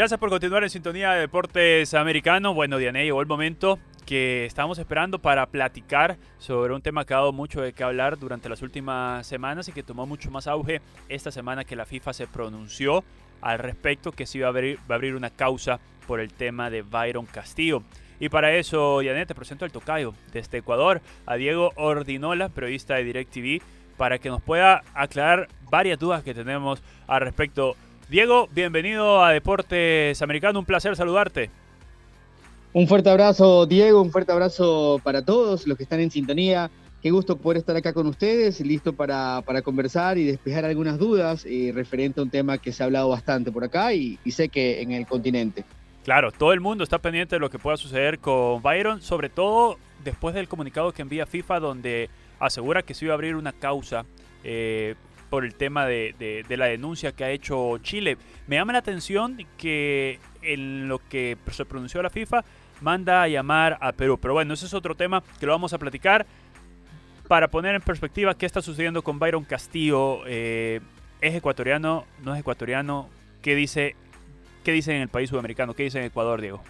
Gracias por continuar en sintonía de Deportes Americano. Bueno, Diane, llegó el momento que estábamos esperando para platicar sobre un tema que ha dado mucho de qué hablar durante las últimas semanas y que tomó mucho más auge esta semana que la FIFA se pronunció al respecto que se iba a abrir, va a abrir una causa por el tema de Byron Castillo. Y para eso, Diane, te presento al tocayo desde Ecuador, a Diego Ordinola, periodista de DirecTV, para que nos pueda aclarar varias dudas que tenemos al respecto Diego, bienvenido a Deportes Americano, un placer saludarte. Un fuerte abrazo, Diego, un fuerte abrazo para todos los que están en sintonía. Qué gusto poder estar acá con ustedes, listo para, conversar y despejar algunas dudas eh, referente a un tema que se ha hablado bastante por acá y, y sé que en el continente. Claro, todo el mundo está pendiente de lo que pueda suceder con Byron, sobre todo después del comunicado que envía FIFA donde asegura que se iba a abrir una causa eh, por el tema de, la denuncia que ha hecho Chile. Me llama la atención que en lo que se pronunció la FIFA manda a llamar a Perú. Pero bueno, ese es otro tema que lo vamos a platicar. Para poner en perspectiva qué está sucediendo con Byron Castillo, eh, ¿es ecuatoriano? ¿No es ecuatoriano? ¿Qué dice, ¿Qué dice en el país sudamericano? ¿Qué dice en Ecuador, Diego?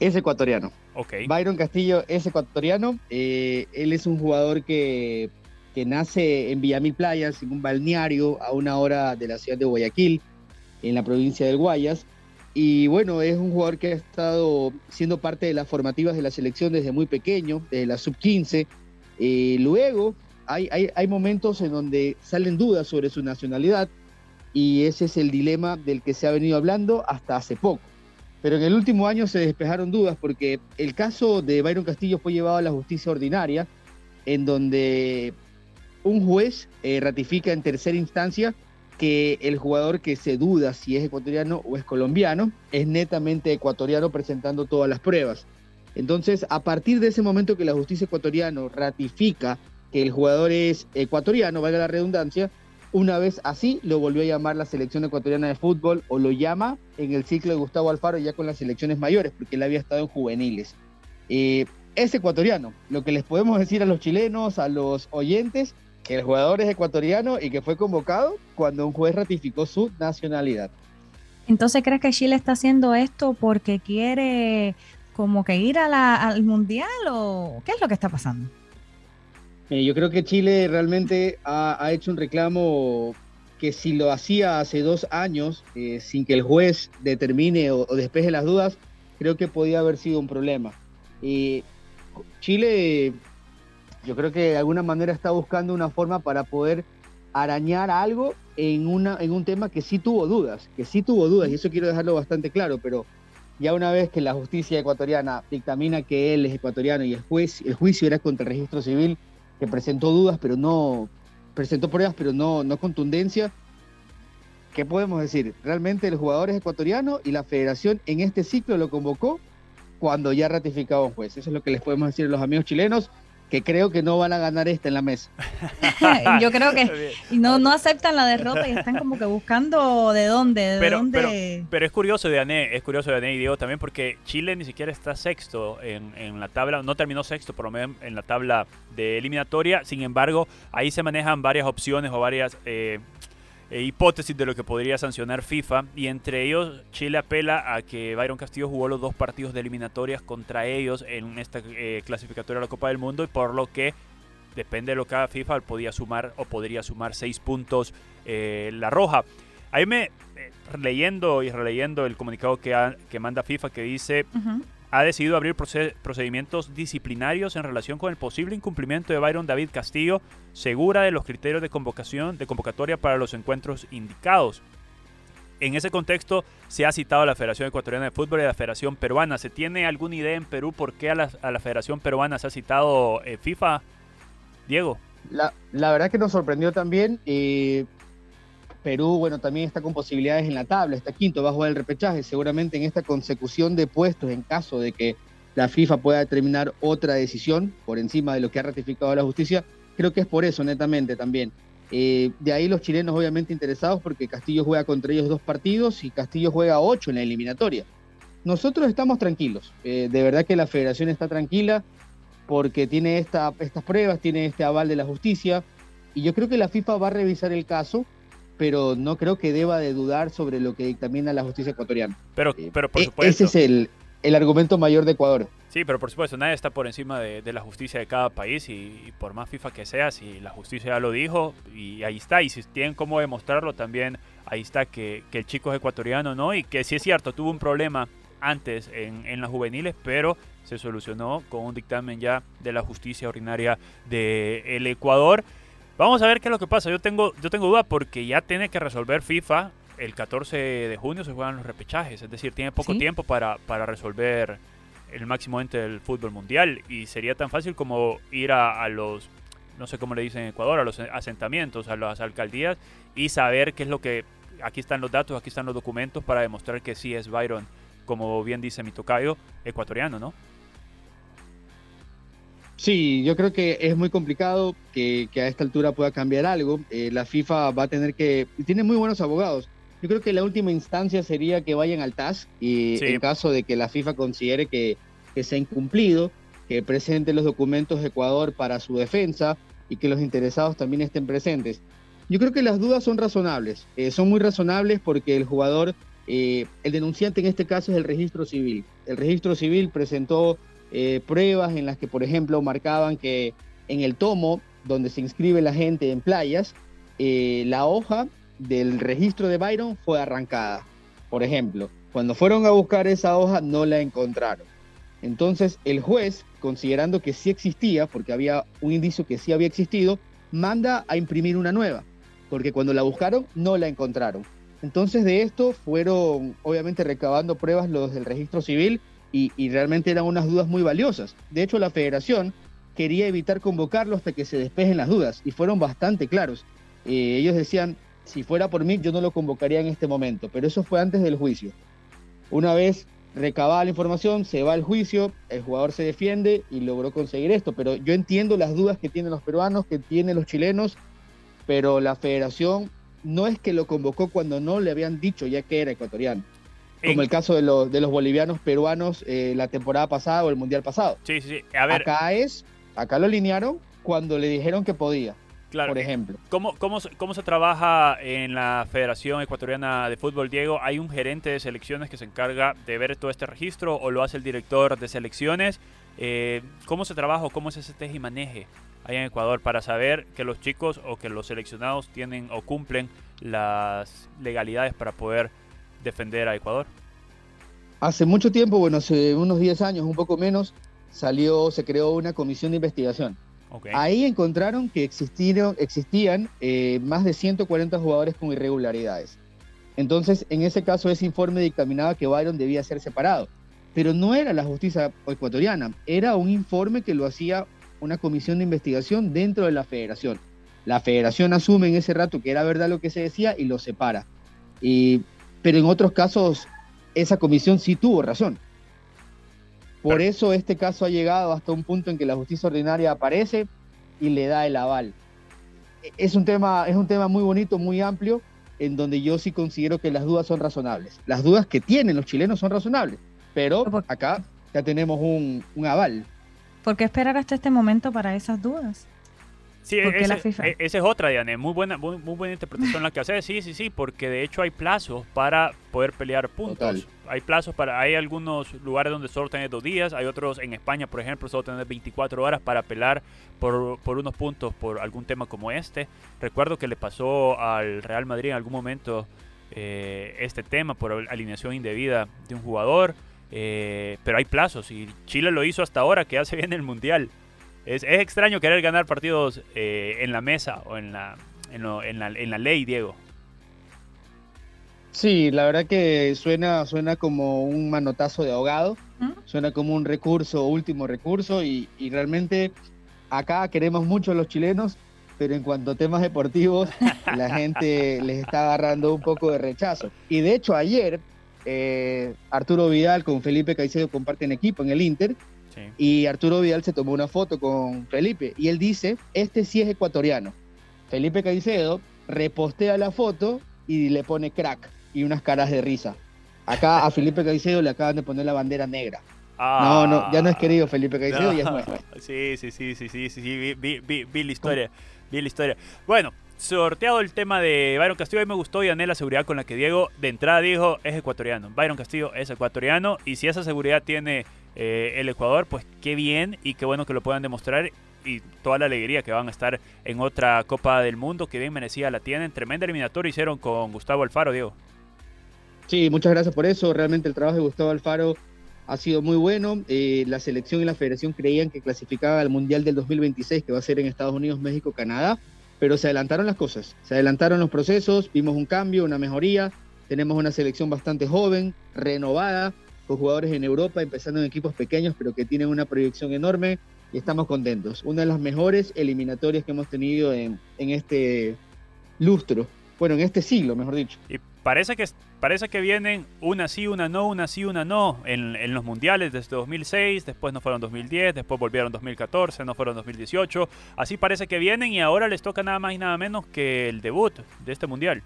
Es ecuatoriano. Ok. Byron Castillo es ecuatoriano. Eh, él es un jugador que que nace en Villamil Playas, en un balneario a una hora de la ciudad de Guayaquil, en la provincia del Guayas. Y bueno, es un jugador que ha estado siendo parte de las formativas de la selección desde muy pequeño, desde la sub-15. Eh, luego hay, hay, hay momentos en donde salen dudas sobre su nacionalidad y ese es el dilema del que se ha venido hablando hasta hace poco. Pero en el último año se despejaron dudas porque el caso de Byron Castillo fue llevado a la justicia ordinaria, en donde un juez eh, ratifica en tercera instancia que el jugador que se duda si es ecuatoriano o es colombiano es netamente ecuatoriano presentando todas las pruebas. Entonces, a partir de ese momento que la justicia ecuatoriana ratifica que el jugador es ecuatoriano, valga la redundancia, una vez así lo volvió a llamar la selección ecuatoriana de fútbol o lo llama en el ciclo de Gustavo Alfaro ya con las selecciones mayores, porque él había estado en juveniles. Eh, es ecuatoriano. Lo que les podemos decir a los chilenos, a los oyentes, que el jugador es ecuatoriano y que fue convocado cuando un juez ratificó su nacionalidad. Entonces, ¿crees que Chile está haciendo esto porque quiere como que ir al mundial o qué es lo que está pasando? Eh, yo creo que Chile realmente ha, hecho un reclamo que si lo hacía hace dos años, eh, sin que el juez determine o, despeje las dudas, creo que podía haber sido un problema. Y Chile yo creo que de alguna manera está buscando una forma para poder arañar algo en, una, en un tema que sí tuvo dudas, que sí tuvo dudas, y eso quiero dejarlo bastante claro, pero ya una vez que la justicia ecuatoriana dictamina que él es ecuatoriano y el, juez, el juicio era contra registro civil, que presentó dudas, pero no, presentó pruebas, pero no, no contundencia, ¿qué podemos decir? Realmente el jugador es ecuatoriano y la federación en este ciclo lo convocó cuando ya ratificaba un juez. Eso es lo que les podemos decir a los amigos chilenos que creo que no van a ganar esta en la mesa. Yo creo que no, no aceptan la derrota y están como que buscando de dónde, de pero, dónde... Pero, es curioso de Ané, es curioso de Ané y Diego también porque Chile ni siquiera está sexto en, en la tabla, no terminó sexto por lo menos en la tabla de eliminatoria, sin embargo ahí se manejan varias opciones o varias eh, eh, hipótesis de lo que podría sancionar FIFA y entre ellos Chile apela a que Byron Castillo jugó los dos partidos de eliminatorias contra ellos en esta eh, clasificatoria de la Copa del Mundo y por lo que depende de lo que haga FIFA podía sumar o podría sumar seis puntos eh, la roja. Ahí me leyendo y releyendo el comunicado que, que manda FIFA que dice ha decidido abrir procedimientos disciplinarios en relación con el posible incumplimiento de Byron David Castillo, segura de los criterios de convocación de convocatoria para los encuentros indicados. En ese contexto se ha citado a la Federación Ecuatoriana de Fútbol y a la Federación Peruana. ¿Se tiene alguna idea en Perú por qué a la, Federación Peruana se ha citado eh, FIFA? Diego. La, verdad que nos sorprendió también. Eh, Perú, bueno, también está con posibilidades en la tabla, está quinto, bajo el repechaje. Seguramente en esta consecución de puestos, en caso de que la FIFA pueda determinar otra decisión por encima de lo que ha ratificado la justicia, creo que es por eso, netamente también. Eh, de ahí los chilenos obviamente interesados porque Castillo juega contra ellos dos partidos y Castillo juega ocho en la eliminatoria. Nosotros estamos tranquilos, eh, de verdad que la federación está tranquila porque tiene esta, estas pruebas, tiene este aval de la justicia y yo creo que la FIFA va a revisar el caso pero no creo que deba de dudar sobre lo que dictamina la justicia ecuatoriana. Pero, Eh, pero por e- supuesto. Ese es el, el argumento mayor de Ecuador. Sí, pero por supuesto, nadie está por encima de, de la justicia de cada país y, y por más FIFA que sea, si la justicia ya lo dijo y ahí está, y si tienen cómo demostrarlo también, ahí está que, que el chico es ecuatoriano, ¿no? Y que sí es cierto, tuvo un problema antes en, en las juveniles, pero se solucionó con un dictamen ya de la justicia ordinaria del Ecuador. Vamos a ver qué es lo que pasa. Yo tengo, yo tengo duda porque ya tiene que resolver FIFA. El 14 de junio se juegan los repechajes, es decir, tiene poco Sí. tiempo para, para resolver el máximo ente del fútbol mundial y sería tan fácil como ir a, a los, no sé cómo le dicen en Ecuador, a los asentamientos, a las alcaldías y saber qué es lo que, aquí están los datos, aquí están los documentos para demostrar que sí es Byron, como bien dice mi tocayo, ecuatoriano, ¿no? Sí, yo creo que es muy complicado que, que a esta altura pueda cambiar algo. Eh, la FIFA va a tener que... Tiene muy buenos abogados. Yo creo que la última instancia sería que vayan al TAS y Sí. en caso de que la FIFA considere que, que se ha incumplido, que presente los documentos de Ecuador para su defensa y que los interesados también estén presentes. Yo creo que las dudas son razonables. Eh, son muy razonables porque el jugador, eh, el denunciante en este caso es el registro civil. El registro civil presentó eh, pruebas en las que, por ejemplo, marcaban que en el tomo donde se inscribe la gente en playas, eh, la hoja del registro de Byron fue arrancada. Por ejemplo, cuando fueron a buscar esa hoja no la encontraron. Entonces el juez, considerando que sí existía, porque había un indicio que sí había existido, manda a imprimir una nueva, porque cuando la buscaron no la encontraron. Entonces de esto fueron obviamente recabando pruebas los del registro civil y, realmente eran unas dudas muy valiosas. De hecho la federación quería evitar convocarlo hasta que se despejen las dudas y fueron bastante claros. Eh, ellos decían, si fuera por mí yo no lo convocaría en este momento, pero eso fue antes del juicio. Una vez recabada la información, se va al juicio, el jugador se defiende y logró conseguir esto, pero yo entiendo las dudas que tienen los peruanos, que tienen los chilenos, pero la federación no es que lo convocó cuando no le habían dicho ya que era ecuatoriano, como En- el caso de los, de los bolivianos peruanos eh, la temporada pasada o el mundial pasado. Sí, sí, sí. A ver, Acá es, acá lo alinearon cuando le dijeron que podía, claro. por ejemplo. ¿Cómo, cómo, se- ¿Cómo se trabaja en la Federación Ecuatoriana de Fútbol, Diego? ¿Hay un gerente de selecciones que se encarga de ver todo este registro o lo hace el director de selecciones? Eh, ¿Cómo se trabaja o cómo es ese teje y maneje allá en Ecuador para saber que los chicos o que los seleccionados tienen o cumplen las legalidades para poder defender a Ecuador? Hace mucho tiempo, bueno, hace unos 10 años, un poco menos, salió, se creó una comisión de investigación. Ahí encontraron que existieron, existían eh, más de 140 jugadores con irregularidades. Entonces, en ese caso, ese informe dictaminaba que Byron debía ser separado. Pero no era la justicia ecuatoriana, era un informe que lo hacía una comisión de investigación dentro de la federación. La federación asume en ese rato que era verdad lo que se decía y lo separa. Y- pero en otros casos, esa comisión sí tuvo razón. Por eso este caso ha llegado hasta un punto en que la justicia ordinaria aparece y le da el aval. E- Es un tema, es un tema muy bonito, muy amplio, en donde yo sí considero que las dudas son razonables. Las dudas que tienen los chilenos son razonables, pero acá ya tenemos un, un aval. ¿Por qué esperar hasta este momento para esas dudas? Sí, ¿Por qué ese, la FIFA? e- esa es otra, Diane. Muy buena, muy, muy buena interpretación la que hace. Sí, sí, sí, porque de hecho hay plazos para poder pelear puntos. Total. Hay plazos para. Hay algunos lugares donde solo tenés dos días. Hay otros en España, por ejemplo, solo tenés 24 horas para apelar por, por unos puntos por algún tema como este. Recuerdo que le pasó al Real Madrid en algún momento eh, este tema por alineación indebida de un jugador. eh, pero hay plazos y Chile lo hizo hasta ahora, que ya se viene el Mundial. Es, es extraño querer ganar partidos eh, en la mesa o en la, en, lo- en la, en la ley, Diego. Sí, la verdad que suena, suena como un manotazo de ahogado, ¿Mm? suena como un recurso, último recurso, y, y realmente acá queremos mucho a los chilenos, pero en cuanto a temas deportivos, la gente les está agarrando un poco de rechazo. Y de hecho ayer, eh, Arturo Vidal con Felipe Caicedo comparten equipo en el Inter, Sí. y Arturo Vidal se tomó una foto con Felipe, y él dice, este sí es ecuatoriano. Felipe Caicedo repostea la foto y le pone crack y unas caras de risa. Acá a Felipe Caicedo le acaban de poner la bandera negra. No, no, ya no es querido Felipe Caicedo, ya es No. nuestro. Sí, sí, sí, sí, sí, sí, sí, vi, vi- vi- vi la historia, vi la historia. Bueno, sorteado el tema de Byron Castillo, a mí me gustó y la seguridad con la que Diego de entrada dijo es ecuatoriano. Byron Castillo es ecuatoriano y si esa seguridad tiene eh, el Ecuador, pues qué bien y qué bueno que lo puedan demostrar y toda la alegría que van a estar en otra Copa del Mundo que bien merecida la tienen. Tremenda eliminatoria hicieron con Gustavo Alfaro, Diego. Sí, muchas gracias por eso. Realmente el trabajo de Gustavo Alfaro ha sido muy bueno. Eh, la selección y la federación creían que clasificaba al Mundial del 2026, que va a ser en Estados Unidos, México, Canadá, pero se adelantaron las cosas, se adelantaron los procesos, vimos un cambio, una mejoría. Tenemos una selección bastante joven, renovada, con jugadores en Europa, empezando en equipos pequeños, pero que tienen una proyección enorme y estamos contentos. Una de las mejores eliminatorias que hemos tenido en, en este lustro, bueno, en este siglo, mejor dicho. Y parece que, parece que vienen una sí, una no, una sí, una no en, en, los mundiales desde 2006, después no fueron 2010, después volvieron 2014, no fueron 2018. Así parece que vienen y ahora les toca nada más y nada menos que el debut de este mundial.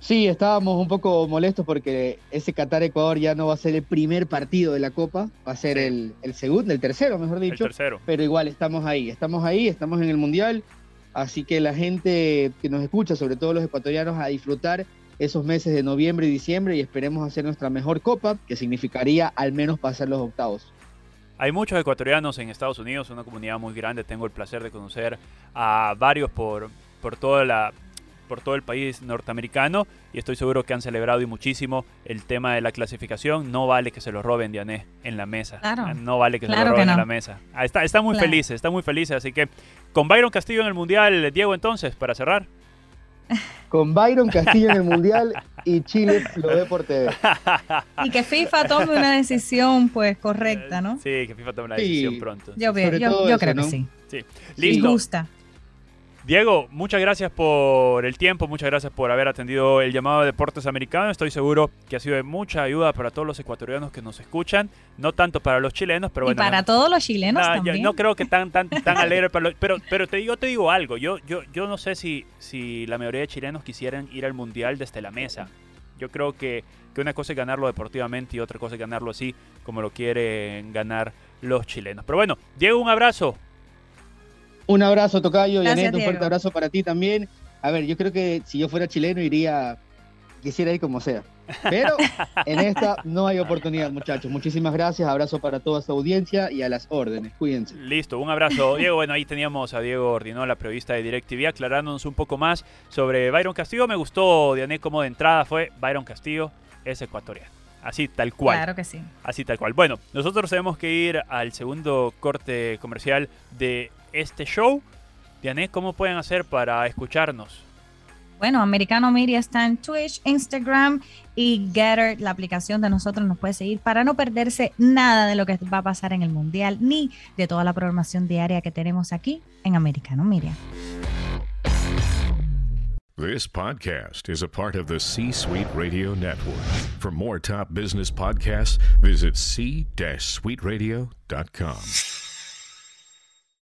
Sí, estábamos un poco molestos porque ese Qatar-Ecuador ya no va a ser el primer partido de la Copa, va a ser el, el, segundo, el tercero, mejor dicho. El tercero. Pero igual estamos ahí, estamos ahí, estamos en el Mundial, así que la gente que nos escucha, sobre todo los ecuatorianos, a disfrutar esos meses de noviembre y diciembre y esperemos hacer nuestra mejor Copa, que significaría al menos pasar los octavos. Hay muchos ecuatorianos en Estados Unidos, una comunidad muy grande, tengo el placer de conocer a varios por, por toda la por todo el país norteamericano y estoy seguro que han celebrado y muchísimo el tema de la clasificación. No vale que se lo roben, Diané, en la mesa. Claro. No vale que claro se lo roben no. en la mesa. Ah, está, está muy claro. felices, está muy felices. Así que con Byron Castillo en el Mundial, Diego, entonces, para cerrar. Con Byron Castillo en el Mundial y Chile lo ve por TV. Y que FIFA tome una decisión pues correcta, ¿no? Sí, que FIFA tome una decisión sí. pronto. Yo, yo, yo eso, creo ¿no? que sí. Sí, listo. Y justa. Diego, muchas gracias por el tiempo, muchas gracias por haber atendido el llamado de Deportes Americanos. Estoy seguro que ha sido de mucha ayuda para todos los ecuatorianos que nos escuchan, no tanto para los chilenos, pero y bueno. para no, todos los chilenos no, también. Yo no creo que tan tan tan alegre para los, pero pero te digo te digo algo, yo yo yo no sé si si la mayoría de chilenos quisieran ir al mundial desde la mesa. Yo creo que, que una cosa es ganarlo deportivamente y otra cosa es ganarlo así como lo quieren ganar los chilenos. Pero bueno, Diego, un abrazo. Un abrazo, Tocayo, Gracias, Janet, un fuerte Diego. abrazo para ti también. A ver, yo creo que si yo fuera chileno iría, quisiera ir como sea. Pero en esta no hay oportunidad, muchachos. Muchísimas gracias, abrazo para toda su audiencia y a las órdenes. Cuídense. Listo, un abrazo, Diego. Bueno, ahí teníamos a Diego Ordinola, periodista de DirecTV, aclarándonos un poco más sobre Byron Castillo. Me gustó, Diané, como de entrada fue Byron Castillo, es ecuatoriano. Así tal cual. Claro que sí. Así tal cual. Bueno, nosotros tenemos que ir al segundo corte comercial de este show. Diané, ¿cómo pueden hacer para escucharnos? Bueno, Americano Media está en Twitch, Instagram y Getter, la aplicación de nosotros nos puede seguir para no perderse nada de lo que va a pasar en el Mundial ni de toda la programación diaria que tenemos aquí en Americano Media. This podcast is a part of the C Suite Radio Network. For more top business podcasts, visit c-suiteradio.com.